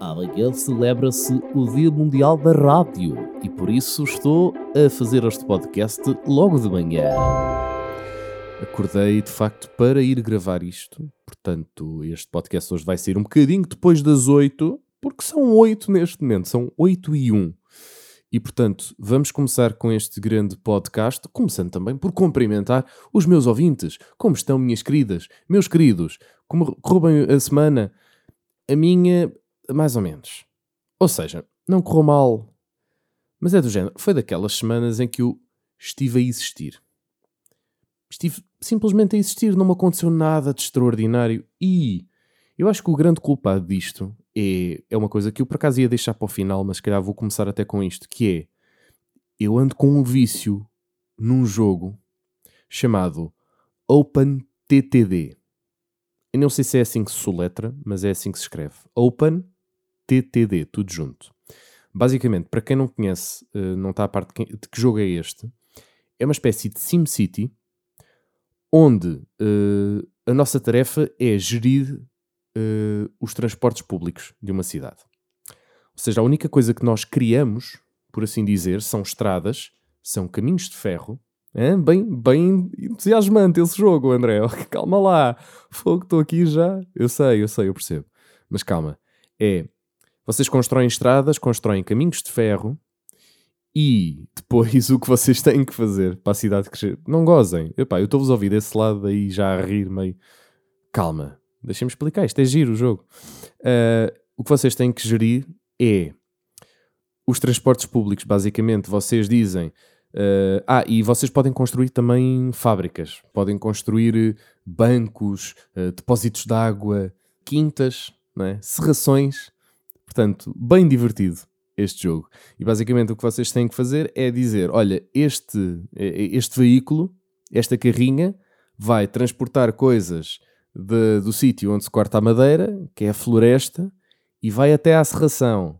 Amanhã celebra-se o Dia Mundial da Rádio e por isso estou a fazer este podcast logo de manhã. Acordei de facto para ir gravar isto, portanto, este podcast hoje vai ser um bocadinho depois das 8, porque são 8 neste momento, são 8 e 1. E portanto, vamos começar com este grande podcast, começando também por cumprimentar os meus ouvintes. Como estão, minhas queridas, meus queridos? Como correu bem a semana? A minha, mais ou menos. Ou seja, não correu mal, mas é do género. Foi daquelas semanas em que eu estive a existir. Estive simplesmente a existir, não me aconteceu nada de extraordinário e eu acho que o grande culpado disto é, é uma coisa que eu por acaso ia deixar para o final, mas se calhar vou começar até com isto, que é eu ando com um vício num jogo chamado OpenTTD. Eu não sei se é assim que se soletra, mas é assim que se escreve. OpenTTD, tudo junto. Basicamente, para quem não conhece, eh, não está a parte de, quem, de que jogo é este, é uma espécie de SimCity onde uh, a nossa tarefa é gerir uh, os transportes públicos de uma cidade. Ou seja, a única coisa que nós criamos, por assim dizer, são estradas, são caminhos de ferro. É? Bem, bem entusiasmante esse jogo, André. Calma lá. Fogo, estou aqui já. Eu sei, eu sei, eu percebo. Mas calma. É. Vocês constroem estradas, constroem caminhos de ferro e depois o que vocês têm que fazer para a cidade crescer. Não gozem. Epá, eu estou-vos a ouvir desse lado aí já a rir meio. Calma. Deixem-me explicar, isto é giro o jogo. Uh, o que vocês têm que gerir é os transportes públicos, basicamente. Vocês dizem. Uh, ah, e vocês podem construir também fábricas, podem construir bancos, uh, depósitos de água, quintas, é? serrações. Portanto, bem divertido este jogo. E basicamente o que vocês têm que fazer é dizer: olha, este, este veículo, esta carrinha, vai transportar coisas de, do sítio onde se corta a madeira, que é a floresta, e vai até à serração.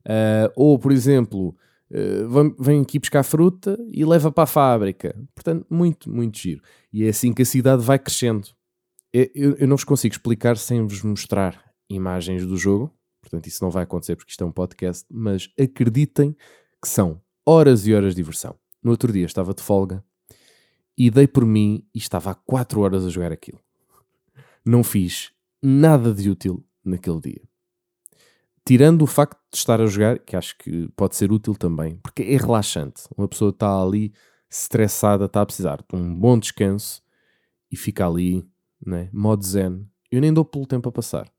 Uh, ou, por exemplo, uh, vem aqui buscar fruta e leva para a fábrica. Portanto, muito, muito giro. E é assim que a cidade vai crescendo. Eu, eu não vos consigo explicar sem vos mostrar imagens do jogo. Portanto, isso não vai acontecer porque isto é um podcast. Mas acreditem que são horas e horas de diversão. No outro dia estava de folga e dei por mim e estava há 4 horas a jogar aquilo não fiz nada de útil naquele dia. Tirando o facto de estar a jogar, que acho que pode ser útil também, porque é relaxante. Uma pessoa está ali estressada, está a precisar de um bom descanso e fica ali, né? modo zen. Eu nem dou pelo tempo a passar.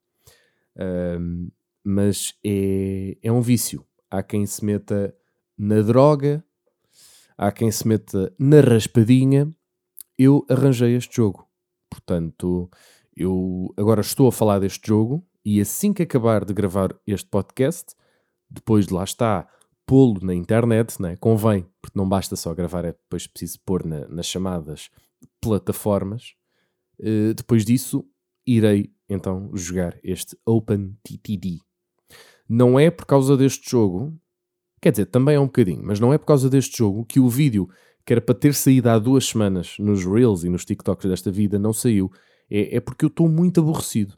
Um, mas é, é um vício. Há quem se meta na droga, há quem se meta na raspadinha. Eu arranjei este jogo. Portanto, eu agora estou a falar deste jogo e assim que acabar de gravar este podcast, depois de lá está, pô-lo na internet, né? convém, porque não basta só gravar, é depois preciso pôr na, nas chamadas plataformas. Uh, depois disso, irei então jogar este OpenTTD. Não é por causa deste jogo, quer dizer, também é um bocadinho, mas não é por causa deste jogo que o vídeo que era para ter saído há duas semanas nos Reels e nos TikToks desta vida não saiu é, é porque eu estou muito aborrecido.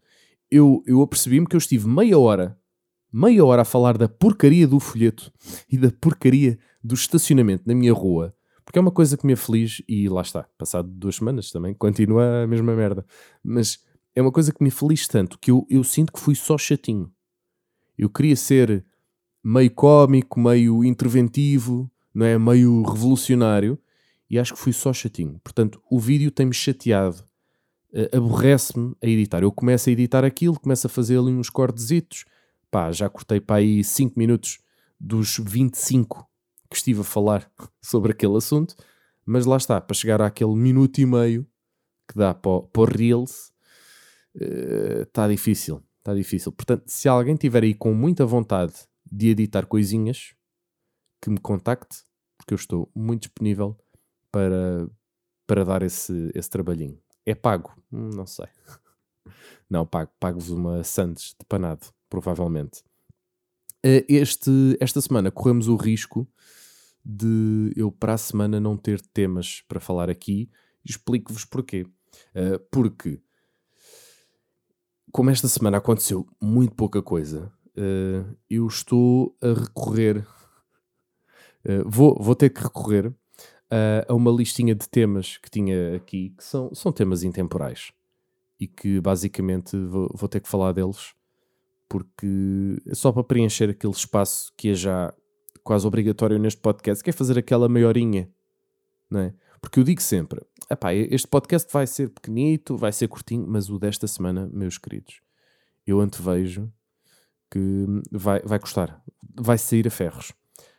Eu, eu apercebi-me que eu estive meia hora, meia hora a falar da porcaria do folheto e da porcaria do estacionamento na minha rua, porque é uma coisa que me aflige e lá está, passado duas semanas também, continua a mesma merda. Mas é uma coisa que me aflige tanto que eu, eu sinto que fui só chatinho. Eu queria ser meio cómico, meio interventivo, não é? meio revolucionário e acho que fui só chatinho. Portanto, o vídeo tem-me chateado uh, aborrece-me a editar. Eu começo a editar aquilo, começo a fazer ali uns cortezitos, pá, já cortei para aí 5 minutos dos 25 que estive a falar sobre aquele assunto, mas lá está, para chegar àquele minuto e meio que dá para, o Reels, está uh, difícil, está difícil. Portanto, se alguém tiver aí com muita vontade de editar coisinhas, que me contacte, porque eu estou muito disponível para, para dar esse, esse trabalhinho. É pago? Hum, não sei. Não, pago. Pago-vos uma Santos de panado, provavelmente. Eh, este, esta semana corremos o risco de eu para a semana não ter temas para falar aqui. Explico-vos porquê. Uh, porque, como esta semana aconteceu muito pouca coisa, uh, eu estou a recorrer, uh, vou, vou ter que recorrer uh, a uma listinha de temas que tinha aqui, que são, são temas intemporais e que basicamente vou, vou ter que falar deles porque é só para preencher aquele espaço que é já quase obrigatório neste podcast, que é fazer aquela maiorinha, não é? Porque eu digo sempre, este podcast vai ser pequenito, vai ser curtinho, mas o desta semana, meus queridos, eu antevejo que vai, vai custar, vai sair a ferros.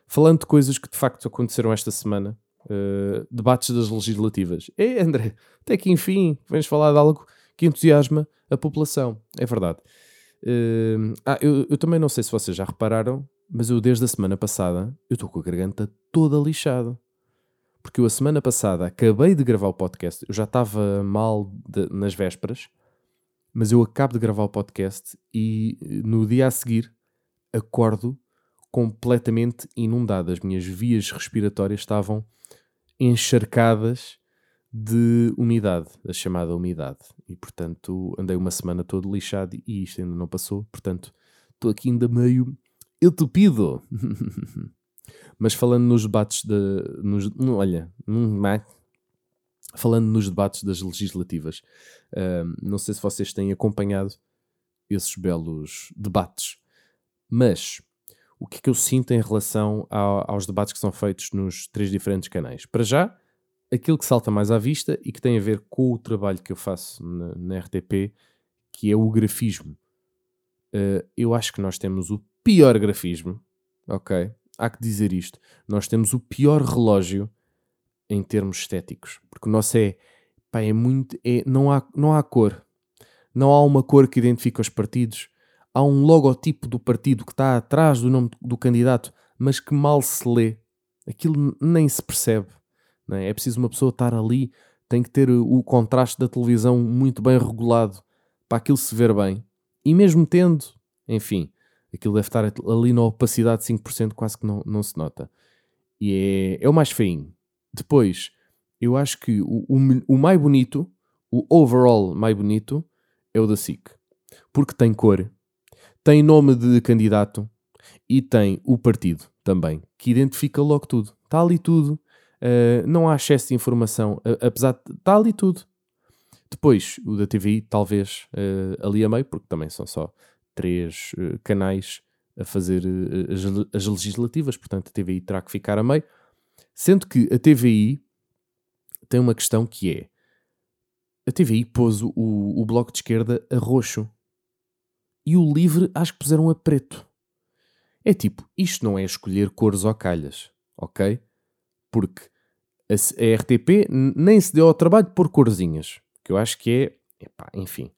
Falando de coisas que de facto aconteceram esta semana, uh, debates das legislativas. É, André, até que enfim, vens falar de algo que entusiasma a população. É verdade. Uh, ah, eu, eu, também não sei se vocês já repararam, mas eu desde a semana passada eu estou com a garganta toda lixada. Porque eu a semana passada acabei de gravar o podcast, eu já estava mal de, nas vésperas, mas eu acabo de gravar o podcast e no dia a seguir acordo completamente inundado. As minhas vias respiratórias estavam encharcadas de umidade, a chamada umidade. E portanto andei uma semana todo lixado e isto ainda não passou. Portanto, estou aqui ainda meio entupido. Mas falando nos debates de. Nos, olha, falando nos debates das legislativas, uh, não sei se vocês têm acompanhado esses belos debates, mas o que é que eu sinto em relação ao, aos debates que são feitos nos três diferentes canais? Para já, aquilo que salta mais à vista e que tem a ver com o trabalho que eu faço na, na RTP, que é o grafismo. Uh, eu acho que nós temos o pior grafismo, ok? Há que dizer isto. Nós temos o pior relógio em termos estéticos, porque o nosso é, pá, é muito, é, não, há, não há cor. Não há uma cor que identifique os partidos. Há um logotipo do partido que está atrás do nome do candidato, mas que mal se lê. Aquilo nem se percebe. É? é? preciso uma pessoa estar ali, tem que ter o contraste da televisão muito bem regulado para aquilo se ver bem. E mesmo tendo, enfim, aquilo deve estar ali na opacidade de 5%, quase que não, não se nota. E é, é o mais feinho. Depois, eu acho que o, o, o mais bonito, o overall mais bonito, é o da SIC. Porque tem cor, tem nome de candidato e tem o partido também, que identifica logo tudo. Está ali tudo. Uh, não há excesso de informação, apesar de está ali tudo. Depois, o da TVI, talvez uh, ali a meio, porque também são só três canais a fazer as, as, legislativas, portanto a TVI terá que ficar a meio. Sendo que a TVI tem uma questão que é: a TVI pôs o, o bloco de esquerda a roxo e o livre acho que puseram a preto. É tipo, isto não é escolher cores ou calhas, ok? Porque a, a RTP nem se deu ao trabalho de pôr corzinhas, que eu acho que é, epá, enfim,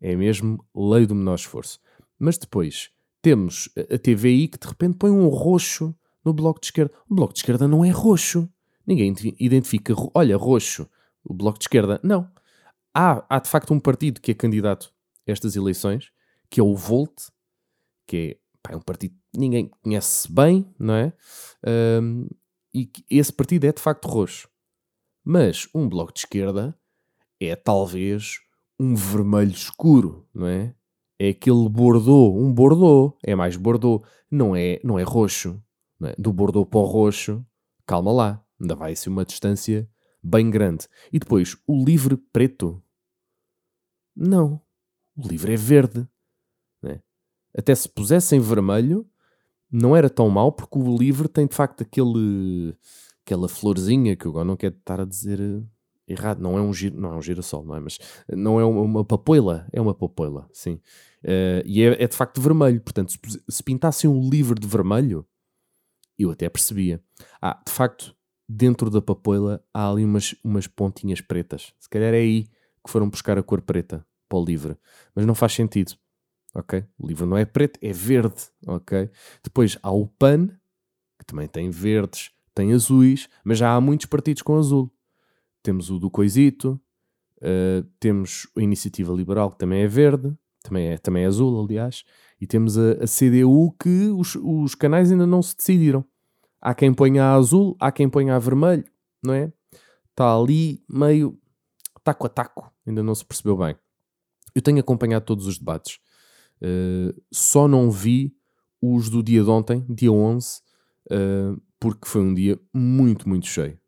é mesmo lei do menor esforço. Mas depois temos a TVI que de repente põe um roxo no bloco de esquerda. O bloco de esquerda não é roxo. Ninguém identifica, olha, roxo, o bloco de esquerda. Não. Há, há de facto um partido que é candidato a estas eleições, que é o Volt, que é, pá, é um partido que ninguém conhece bem, não é? Um, e esse partido é de facto roxo. Mas um bloco de esquerda é talvez um vermelho escuro, não é? É aquele bordô, um bordô, é mais bordô, não é, não é roxo. Não é? Do bordô para o roxo, calma lá, ainda vai ser uma distância bem grande. E depois, o livre preto? Não, o livre é verde. É? Até se pusessem vermelho, não era tão mau, porque o livre tem de facto aquele, aquela florzinha que eu agora não quero estar a dizer eh, errado, não é um, giro, não é um girassol, não é? Mas não é uma, uma papoila, é uma papoila, sim. Uh, e é, é, de facto vermelho, portanto, se, se pintassem um livre de vermelho, eu até percebia. Ah, de facto, dentro da papoila há ali umas, umas pontinhas pretas. Se calhar é aí que foram buscar a cor preta para o livre. Mas não faz sentido. Ok? O livro não é preto, é verde. Ok? Depois há o PAN, que também tem verdes, tem azuis, mas já há muitos partidos com azul. Temos o do Coisito, uh, temos a Iniciativa Liberal, que também é verde, também é, também é azul, aliás, e temos a, a CDU, que os, os canais ainda não se decidiram. Há quem ponha a azul, há quem ponha a vermelho, não é? Está ali meio taco a taco, ainda não se percebeu bem. Eu tenho acompanhado todos os debates. Uh, só não vi os do dia de ontem, dia 11, uh, porque foi um dia muito, muito cheio.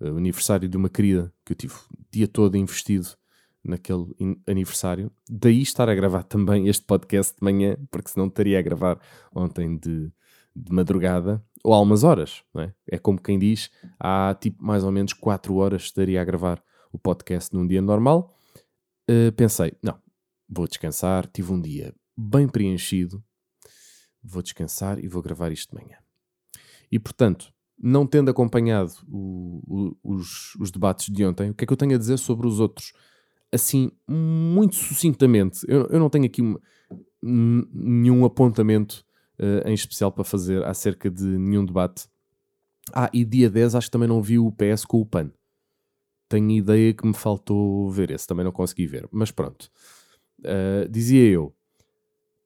Uh, aniversário de uma querida que eu tive o dia todo investido naquele aniversário. Daí estar a gravar também este podcast de manhã, porque senão estaria a gravar ontem de, de madrugada ou há umas horas. É? é? como quem diz, há tipo mais ou menos 4 horas estaria a gravar o podcast num dia normal. Uh, pensei, não, vou descansar, tive um dia bem preenchido, vou descansar e vou gravar isto de manhã. E portanto, não tendo acompanhado o, o, os, os, debates de ontem, o que é que eu tenho a dizer sobre os outros? Assim, muito sucintamente, eu, eu não tenho aqui uma, nenhum apontamento uh, em especial para fazer acerca de nenhum debate. Ah, e dia 10 acho que também não vi o PS com o PAN. Tenho ideia que me faltou ver esse, também não consegui ver. Mas pronto. Uh, dizia eu,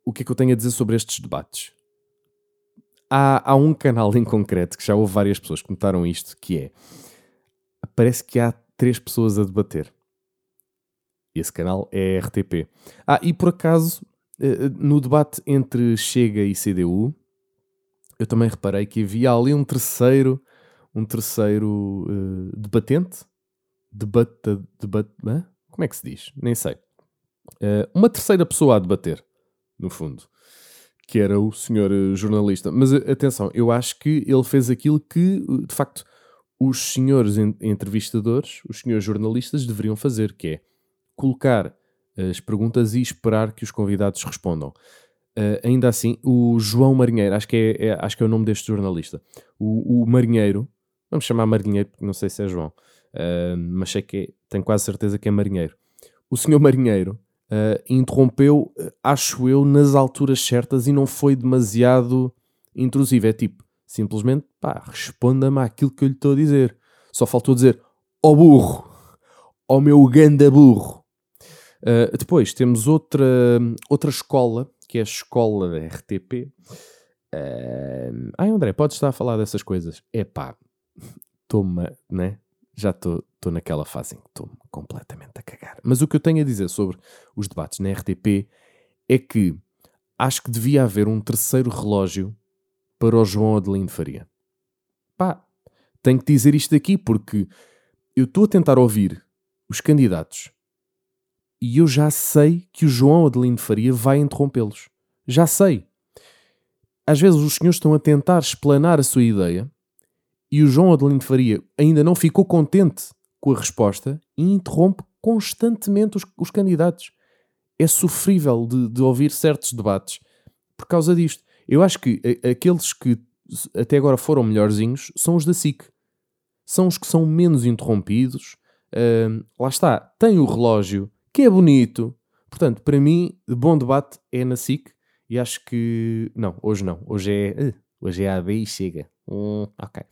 o que é que eu tenho a dizer sobre estes debates? Há, há um canal em concreto que já houve várias pessoas que notaram isto, que é parece que há três pessoas a debater. Esse canal é RTP. Ah, e por acaso, eh, no debate entre Chega e CDU, eu também reparei que havia ali um terceiro, um terceiro uh, debatente, debate, debate, como é que se diz? Nem sei. Uh, uma terceira pessoa a debater, no fundo, que era o senhor jornalista. Mas atenção, eu acho que ele fez aquilo que, de facto, os senhores entrevistadores, os senhores jornalistas deveriam fazer, que é colocar as perguntas e esperar que os convidados respondam. Uh, ainda assim, o João Marinheiro, acho que é, é, acho que é o nome deste jornalista, o, o, Marinheiro, vamos chamar Marinheiro porque não sei se é João, uh, mas sei que é, tenho quase certeza que é Marinheiro. O senhor Marinheiro uh, interrompeu, acho eu, nas alturas certas e não foi demasiado intrusivo. É tipo, simplesmente, pá, responda-me àquilo que eu lhe estou a dizer. Só faltou dizer, ó oh burro, ó oh meu ganda burro. Uh, depois temos outra, outra escola, que é a escola da RTP. Uh, ai André, podes estar a falar dessas coisas? Epá, estou-me, né? Já estou naquela fase em que estou completamente a cagar. Mas o que eu tenho a dizer sobre os debates na RTP é que acho que devia haver um terceiro relógio para o João Adelino Faria. Pá, tenho que dizer isto aqui porque eu estou a tentar ouvir os candidatos e eu já sei que o João Adelino Faria vai interrompê-los. Já sei. Às vezes os senhores estão a tentar explanar a sua ideia e o João Adelino Faria ainda não ficou contente com a resposta e interrompe constantemente os, os candidatos. É sofrível de, de, ouvir certos debates por causa disto. Eu acho que aqueles que até agora foram melhorzinhos são os da SIC. São os que são menos interrompidos. Uh, lá está, tem o relógio que é bonito. Portanto, para mim, bom debate é na SIC e acho que. Não, hoje não. Hoje é. Uh, hoje é AB e chega. Hum, ok.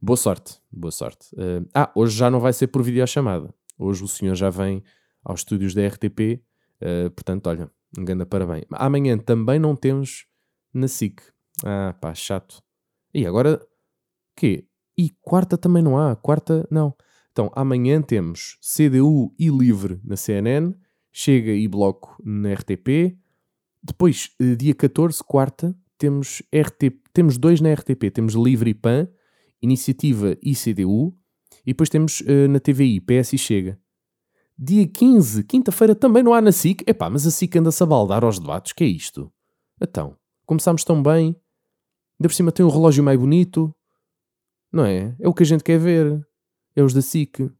Boa sorte. Boa sorte. Uh, ah, hoje já não vai ser por videochamada. Hoje o senhor já vem aos estúdios da RTP. Uh, portanto, olha, um grande parabéns. Amanhã também não temos na SIC. Ah, pá, chato. E agora. Quê? E quarta também não há. Quarta, não. Então, amanhã temos CDU e Livre na CNN, Chega e Bloco na RTP. Depois, eh, dia 14, quarta, temos, RTP, temos dois na RTP. Temos Livre e PAN, Iniciativa e CDU. E depois temos uh, na TVI, PS e Chega. Dia 15, quinta-feira, também não há na SIC. Epá, mas a SIC anda-se a baldar aos debates. que é isto? Então, começámos tão bem. Ainda por cima tem um relógio mais bonito. Não é? É o que a gente quer ver é os da SIC.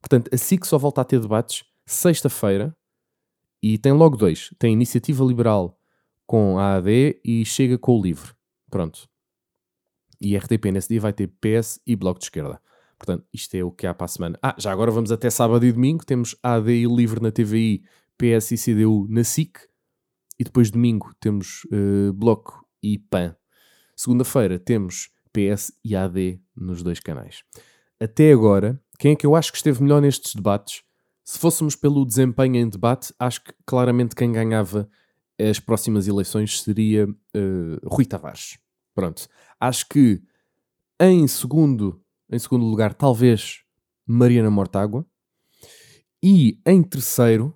Portanto, a SIC só volta a ter debates sexta-feira e tem logo dois. Tem Iniciativa Liberal com a AD e chega com o Livre. Pronto. E RTP nesse dia vai ter PS e Bloco de Esquerda. Portanto, isto é o que há para a semana. Ah, já agora vamos até sábado e domingo. Temos AD e Livre na TVI, PS e CDU na SIC. E depois domingo temos uh, Bloco e PAN. Segunda-feira temos PS e AD nos dois canais até agora, quem é que eu acho que esteve melhor nestes debates? Se fôssemos pelo desempenho em debate, acho que claramente quem ganhava as próximas eleições seria uh, Rui Tavares. Pronto. Acho que em segundo, em segundo lugar, talvez Mariana Mortágua. E em terceiro,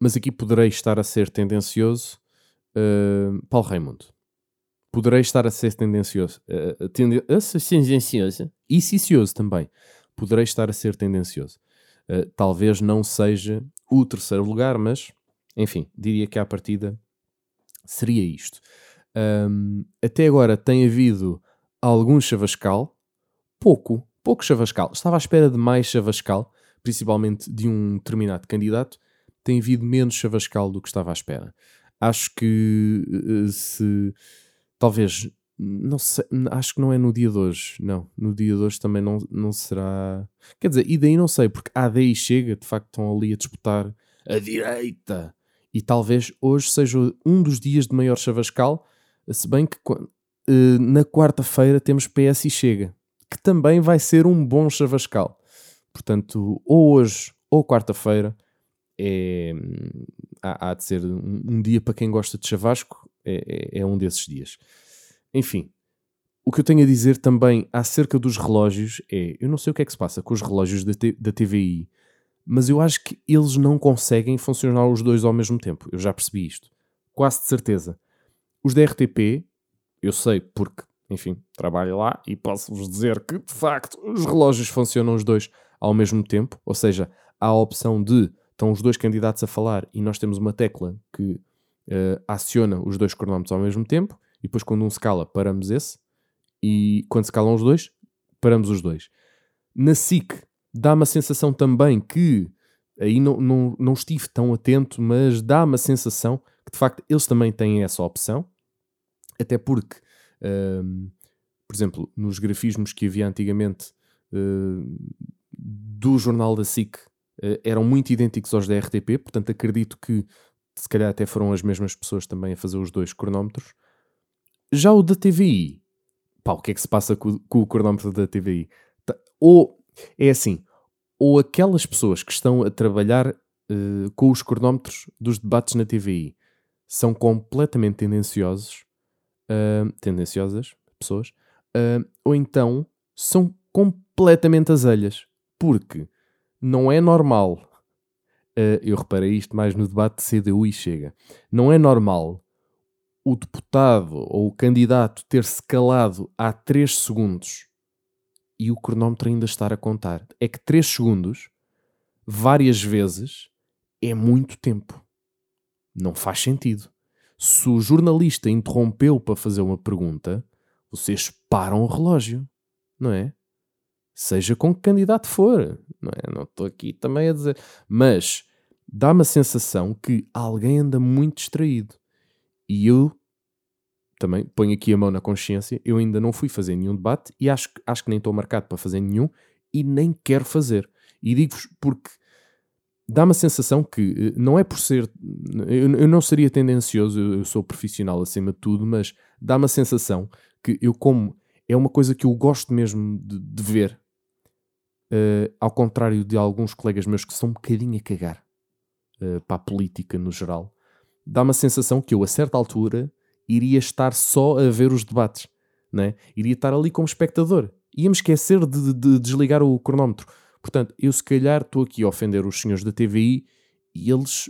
mas aqui poderei estar a ser tendencioso. Uh, Paulo Raimundo. Poderei estar a ser tendencioso. Uh, tende tendencioso e cicioso também. Poderei estar a ser tendencioso. Uh, talvez não seja o terceiro lugar, mas enfim, diria que à partida seria isto. Um, até agora tem havido algum chavascal, pouco, pouco chavascal. Estava à espera de mais chavascal, principalmente de um determinado candidato. Tem havido menos chavascal do que estava à espera. Acho que se talvez não sei, acho que não é no dia de hoje, não. No dia de hoje também não, não será. Quer dizer, e daí não sei, porque a AD chega, de facto estão ali a disputar a direita. E talvez hoje seja um dos dias de maior chavascal, se bem que uh, na quarta-feira temos PS e Chega, que também vai ser um bom chavascal. Portanto, ou hoje ou quarta-feira é, há, há, de ser um, um, dia para quem gosta de chavasco, é, é, é, um desses dias. Enfim, o que eu tenho a dizer também acerca dos relógios é: eu não sei o que é que se passa com os relógios da, da TVI, mas eu acho que eles não conseguem funcionar os dois ao mesmo tempo. Eu já percebi isto, quase de certeza. Os da RTP, eu sei porque, enfim, trabalho lá e posso-vos dizer que, de facto, os relógios funcionam os dois ao mesmo tempo, ou seja, há a opção de estão os dois candidatos a falar e nós temos uma tecla que uh, aciona os dois cronómetros ao mesmo tempo e depois quando um se cala, paramos esse e quando se calam os dois, paramos os dois. Na SIC dá-me a sensação também que aí não, não, não estive tão atento, mas dá-me a sensação que de facto eles também têm essa opção até porque, uh, por exemplo, nos grafismos que havia antigamente uh, do jornal da SIC uh, eram muito idênticos aos da RTP, portanto acredito que se calhar até foram as mesmas pessoas também a fazer os dois cronómetros. Já o da TVI, pá, o que é que se passa com, com o cronómetro da TVI? Ou é assim, ou aquelas pessoas que estão a trabalhar uh, com os cronómetros dos debates na TVI são completamente tendenciosos, uh, tendenciosas, pessoas, uh, ou então são completamente azelhas, porque não é normal, eu reparei isto mais no debate de CDU e Chega, não é normal o deputado ou o candidato ter-se calado há 3 segundos e o cronómetro ainda estar a contar. É que 3 segundos, várias vezes, é muito tempo. Não faz sentido se o jornalista interrompeu para fazer uma pergunta, vocês param o relógio, não é? Seja com que candidato for, não é? Estou aqui também a dizer. Mas dá-me a sensação que alguém anda muito distraído. E eu também ponho aqui a mão na consciência. Eu ainda não fui fazer nenhum debate e acho, acho que nem estou marcado para fazer nenhum e nem quero fazer. E digo-vos porque dá-me a sensação que eh, não é por ser. Eu, não seria tendencioso, eu sou profissional acima de tudo, mas dá-me a sensação que eu, como é uma coisa que eu gosto mesmo de, de ver, uh, ao contrário de alguns colegas meus que são um bocadinho a cagar uh, para a política no geral, dá-me a sensação que eu, a certa altura, iria estar só a ver os debates, né? iria estar ali como espectador. Ia-me esquecer de, de, de desligar o cronómetro Portanto, eu se calhar estou aqui a ofender os senhores da TVI e eles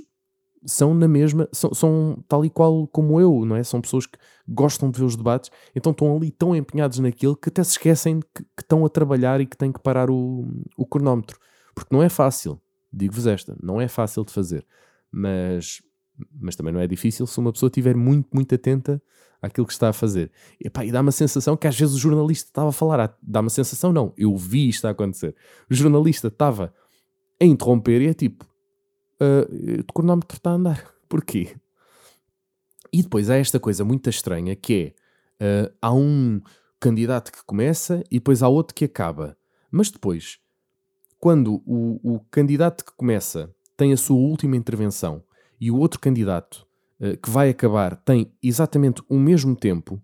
são na mesma, são, são, tal e qual como eu, não é? São pessoas que gostam de ver os debates, então estão ali tão empenhados naquilo que até se esquecem que, que estão a trabalhar e que têm que parar o, o cronómetro. Porque não é fácil, digo-vos esta, não é fácil de fazer, mas, mas também não é difícil se uma pessoa estiver muito, muito atenta àquilo que está a fazer. E, pá, e dá uma sensação que às vezes o jornalista estava a falar, dá uma sensação, não, eu vi isto a acontecer. O jornalista estava a interromper e é tipo, uh, o cronómetro está a andar. Porquê? E depois há esta coisa muito estranha que é, uh, há um candidato que começa e depois há outro que acaba. Mas depois, quando o, o candidato que começa tem a sua última intervenção e o outro candidato eh, que vai acabar tem exatamente o mesmo tempo,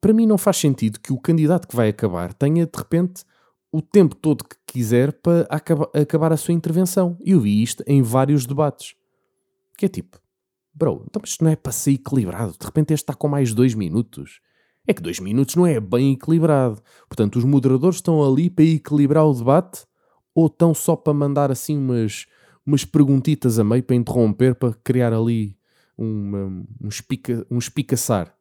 para mim não faz sentido que o candidato que vai acabar tenha de repente o tempo todo que quiser para acaba, acabar a sua intervenção. Eu vi isto em vários debates. Que é tipo, bro, então isto não é para ser equilibrado. De repente este está com mais dois minutos. É que dois minutos não é bem equilibrado. Portanto, os moderadores estão ali para equilibrar o debate ou estão só para mandar assim umas, umas perguntitas a meio para interromper, para criar ali uma, um, espica, um espicaçar.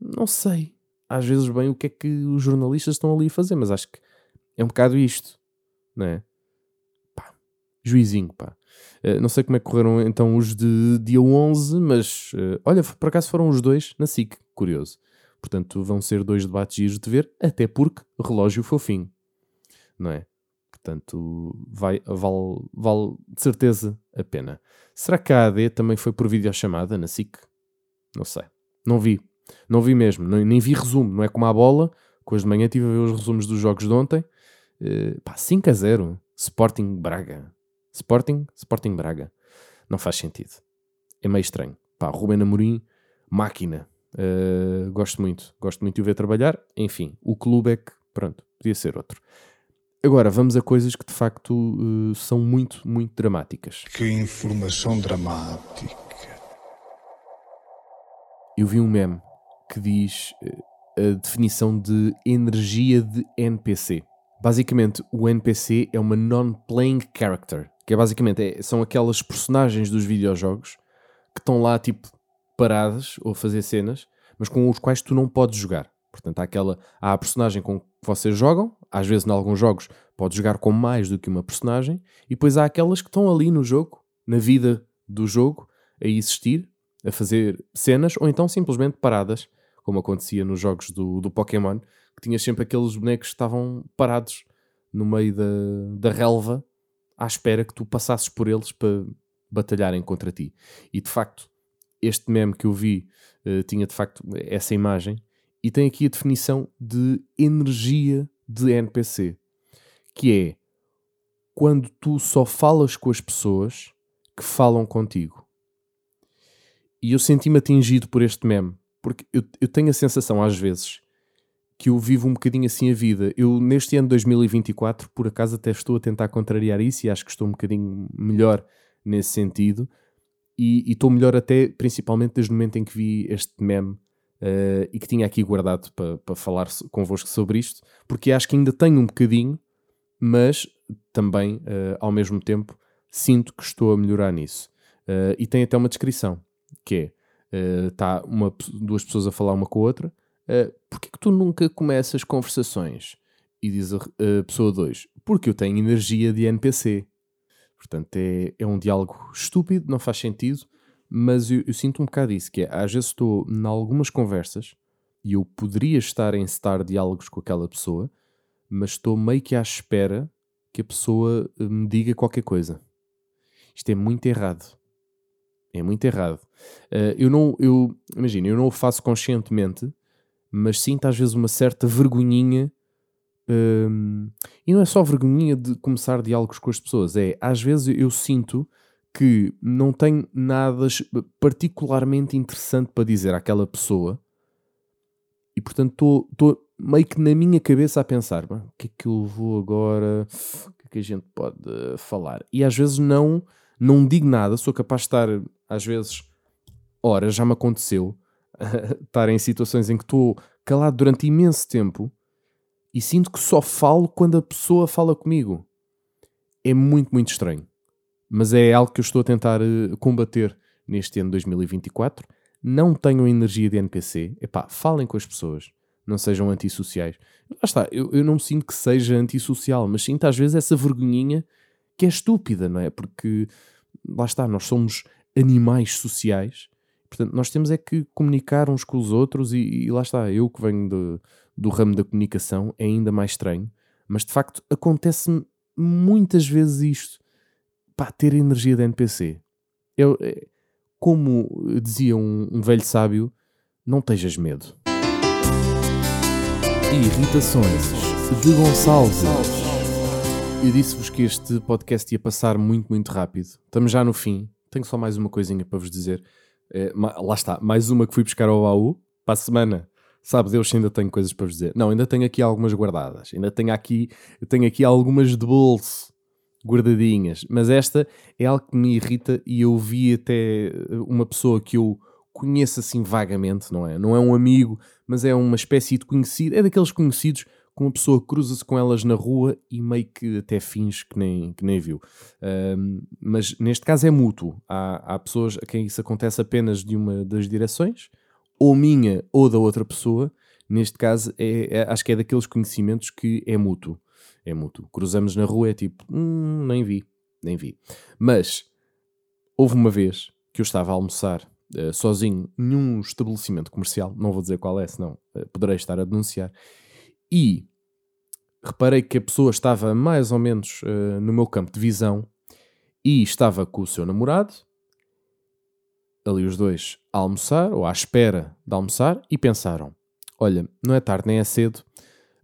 Não sei. Às vezes bem o que é que os jornalistas estão ali a fazer, mas acho que é um bocado isto, não é? Pá, juizinho, pá. Uh, não sei como é que correram então os de dia 11, mas uh, olha, por acaso foram os dois na SIC, curioso. Portanto, vão ser dois debates giros de ver, até porque relógio fofinho, não é? Portanto, vai, vale, vale de certeza a pena. Será que a AD também foi por videochamada na SIC? Não sei. Não vi. Não vi mesmo. Nem, nem vi resumo. Não é como a bola. Com as de manhã estive a ver os resumos dos jogos de ontem. Uh, pá, 5 a 0. Sporting Braga. Sporting, Sporting Braga. Não faz sentido. É meio estranho. Pá, Rubén Amorim, máquina. Uh, gosto muito. Gosto muito de o ver trabalhar. Enfim, o clube é que, pronto, podia ser outro. Agora, vamos a coisas que de facto uh, são muito, muito dramáticas. Que informação dramática. Eu vi um meme que diz a definição de energia de NPC. Basicamente, o NPC é uma non-playing character, que é basicamente é, são aquelas personagens dos videojogos que estão lá tipo paradas ou a fazer cenas, mas com os quais tu não podes jogar. Portanto, há, aquela, há a personagem com que vocês jogam, às vezes, em alguns jogos, podes jogar com mais do que uma personagem, e depois há aquelas que estão ali no jogo, na vida do jogo, a existir, a fazer cenas, ou então simplesmente paradas, como acontecia nos jogos do, do Pokémon, que tinhas sempre aqueles bonecos que estavam parados no meio da, da relva, à espera que tu passasses por eles para batalharem contra ti. E de facto, este meme que eu vi uh, tinha de facto essa imagem e tem aqui a definição de energia de NPC, que é quando tu só falas com as pessoas que falam contigo. E eu senti-me atingido por este meme, porque eu, eu tenho a sensação às vezes que eu vivo um bocadinho assim a vida. Eu, neste ano de 2024, por acaso até estou a tentar contrariar isso e acho que estou um bocadinho melhor nesse sentido. E, e estou melhor até, principalmente desde o momento em que vi este meme uh, e que tinha aqui guardado para pa falar convosco sobre isto, porque acho que ainda tenho um bocadinho, mas também, uh, ao mesmo tempo, sinto que estou a melhorar nisso. Uh, e tem até uma descrição, que é, está uma, duas pessoas a falar uma com a outra, uh, porquê que tu nunca começas conversações? E diz a, a pessoa 2, porque eu tenho energia de NPC. Portanto, é, é um diálogo estúpido, não faz sentido, mas eu, eu, sinto um bocado isso, que é, às vezes estou em algumas conversas e eu poderia estar em estar diálogos com aquela pessoa, mas estou meio que à espera que a pessoa eh, me diga qualquer coisa. Isto é muito errado. É muito errado. Uh, eu não, eu, imagina, eu não o faço conscientemente, mas sinto às vezes uma certa vergonhinha. Um, e não é só vergonhinha de começar diálogos com as pessoas, é às vezes eu sinto que não tenho nada particularmente interessante para dizer àquela pessoa e portanto estou meio que na minha cabeça a pensar o que é que eu vou agora o que é que a gente pode falar e às vezes não não digo nada sou capaz de estar às vezes ora já me aconteceu estar em situações em que estou calado durante imenso tempo e sinto que só falo quando a pessoa fala comigo é muito muito estranho mas é algo que eu estou a tentar uh, combater neste ano 2024. Não tenham energia de NPC. Epá, falem com as pessoas. Não sejam antissociais. Lá está, eu, eu não sinto que seja antissocial, mas sinto às vezes essa vergonhinha que é estúpida, não é? Porque lá está, nós somos animais sociais. Portanto, nós temos é que comunicar uns com os outros e, e lá está, eu que venho do, do ramo da comunicação é ainda mais estranho, mas de facto acontece-me muitas vezes isto pá, ter energia de NPC. Eu, é, como dizia um, um velho sábio, não tejas medo. Irritações de Gonçalves. Eu disse-vos que este podcast ia passar muito, muito rápido. Estamos já no fim. Tenho só mais uma coisinha para vos dizer. É, lá está, mais uma que fui buscar ao baú para a semana. Sabe Deus se ainda tenho coisas para vos dizer. Não, ainda tenho aqui algumas guardadas. Ainda tenho aqui, tenho aqui algumas de bolso guardadinhas, mas esta é algo que me irrita e eu vi até eh, uma pessoa que eu conheço assim vagamente, não é? Não é um amigo, mas é uma espécie de conhecido, é daqueles conhecidos com uma pessoa cruza-se com elas na rua e meio que até finge que nem, que nem viu. Um, mas neste caso é mútuo. Há, há pessoas a quem isso acontece apenas de uma das direções, ou minha ou da outra pessoa. Neste caso, é, é, acho que é daqueles conhecimentos que é mútuo. É mútuo. Cruzamos na rua, é tipo, hum, nem vi, nem vi. Mas houve uma vez que eu estava a almoçar uh, sozinho num estabelecimento comercial, não vou dizer qual é, senão uh, poderei estar a denunciar, e reparei que a pessoa estava mais ou menos uh, no meu campo de visão e estava com o seu namorado, ali os dois a almoçar, ou à espera de almoçar, e pensaram: olha, não é tarde nem é cedo,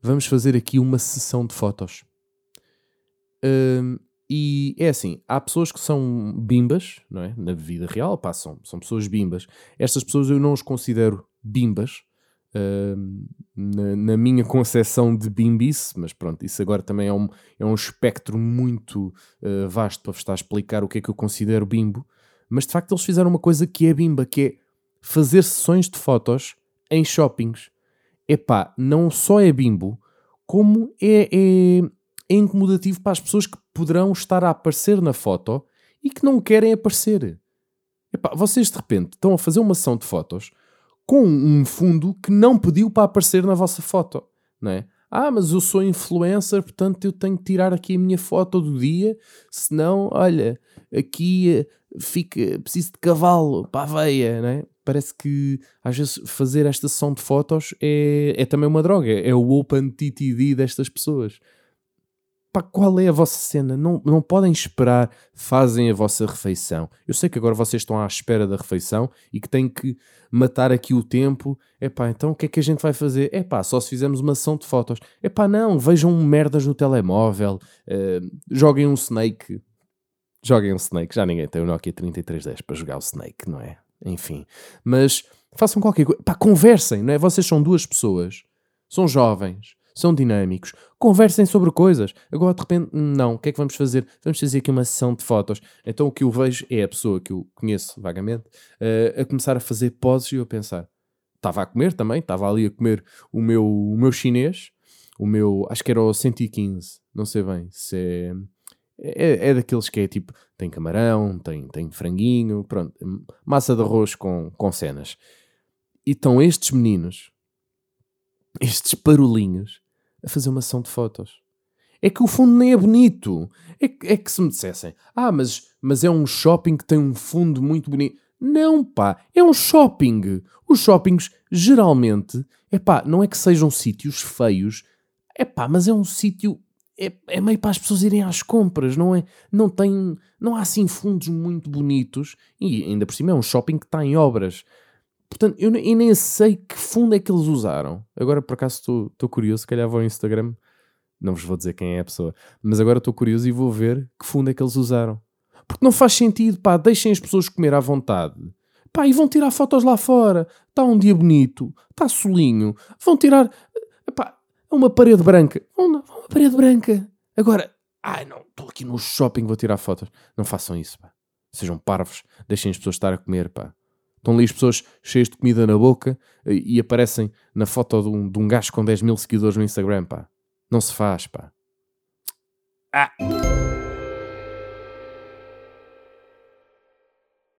vamos fazer aqui uma sessão de fotos. Uh, e é assim, há pessoas que são bimbas, não é? Na vida real, são, são pessoas bimbas. Estas pessoas eu não os considero bimbas, uh, na, na, minha concepção de bimbice, mas pronto, isso agora também é um, é um espectro muito uh, vasto para vos estar a explicar o que é que eu considero bimbo. Mas de facto eles fizeram uma coisa que é bimba, que é fazer sessões de fotos em shoppings. Epá, não só é bimbo, como é, é, é incomodativo para as pessoas que poderão estar a aparecer na foto e que não querem aparecer. Epá, vocês de repente estão a fazer uma sessão de fotos com um fundo que não pediu para aparecer na vossa foto, não é? Ah, mas eu sou influencer, portanto eu tenho que tirar aqui a minha foto do dia, senão, olha, aqui eh, fica, preciso de cavalo para a veia, não é? Parece que às vezes fazer esta sessão de fotos é, é também uma droga, é o Open TTD destas pessoas pá, qual é a vossa cena? Não, não podem esperar, fazem a vossa refeição. Eu sei que agora vocês estão à espera da refeição e que têm que matar aqui o tempo. É pá, então o que é que a gente vai fazer? É pá, só se fizermos uma sessão de fotos. É pá, não, vejam merdas no telemóvel, uh, joguem um Snake. Joguem um Snake, já ninguém tem o Nokia 3310 para jogar o Snake, não é? Enfim, mas façam qualquer coisa. Pá, conversem, não é? Vocês são duas pessoas, são jovens, são dinâmicos, conversem sobre coisas. Agora, de repente, não, o que é que vamos fazer? Vamos fazer aqui uma sessão de fotos. Então, o que eu vejo é a pessoa que eu conheço vagamente uh, a começar a fazer poses e eu a pensar. Estava a comer também, estava ali a comer o meu, o meu chinês, o meu, acho que era o 115, não sei bem se é. É, é, daqueles que é tipo, tem camarão, tem, tem franguinho, pronto, massa de arroz com, com cenas. E estão estes meninos, estes parolinhos, a fazer uma sessão de fotos. É que o fundo nem é bonito. É que, é que se me dissessem, ah, mas, mas é um shopping que tem um fundo muito bonito. Não, pá, é um shopping. Os shoppings, geralmente, é pá, não é que sejam sítios feios, é pá, mas é um sítio. É, é meio para as pessoas irem às compras, não é? Não tem. Não há assim fundos muito bonitos e ainda por cima é um shopping que está em obras. Portanto, eu, nem sei que fundo é que eles usaram. Agora, por acaso, estou curioso. Se calhar vou ao Instagram. Não vos vou dizer quem é a pessoa. Mas agora estou curioso e vou ver que fundo é que eles usaram. Porque não faz sentido, pá. Deixem as pessoas comer à vontade. Pá, e vão tirar fotos lá fora. Está um dia bonito. Está solinho. Vão tirar... Pá, uma parede branca. Uma, uma parede branca. Agora... Ai, não. Estou aqui no shopping, vou tirar fotos. Não façam isso, pá. Sejam parvos. Deixem as pessoas estar a comer, pá. Estão ali as pessoas cheias de comida na boca e, e aparecem na foto de um, de um gajo com 10 mil seguidores no Instagram, pá. Não se faz, pá. Ah!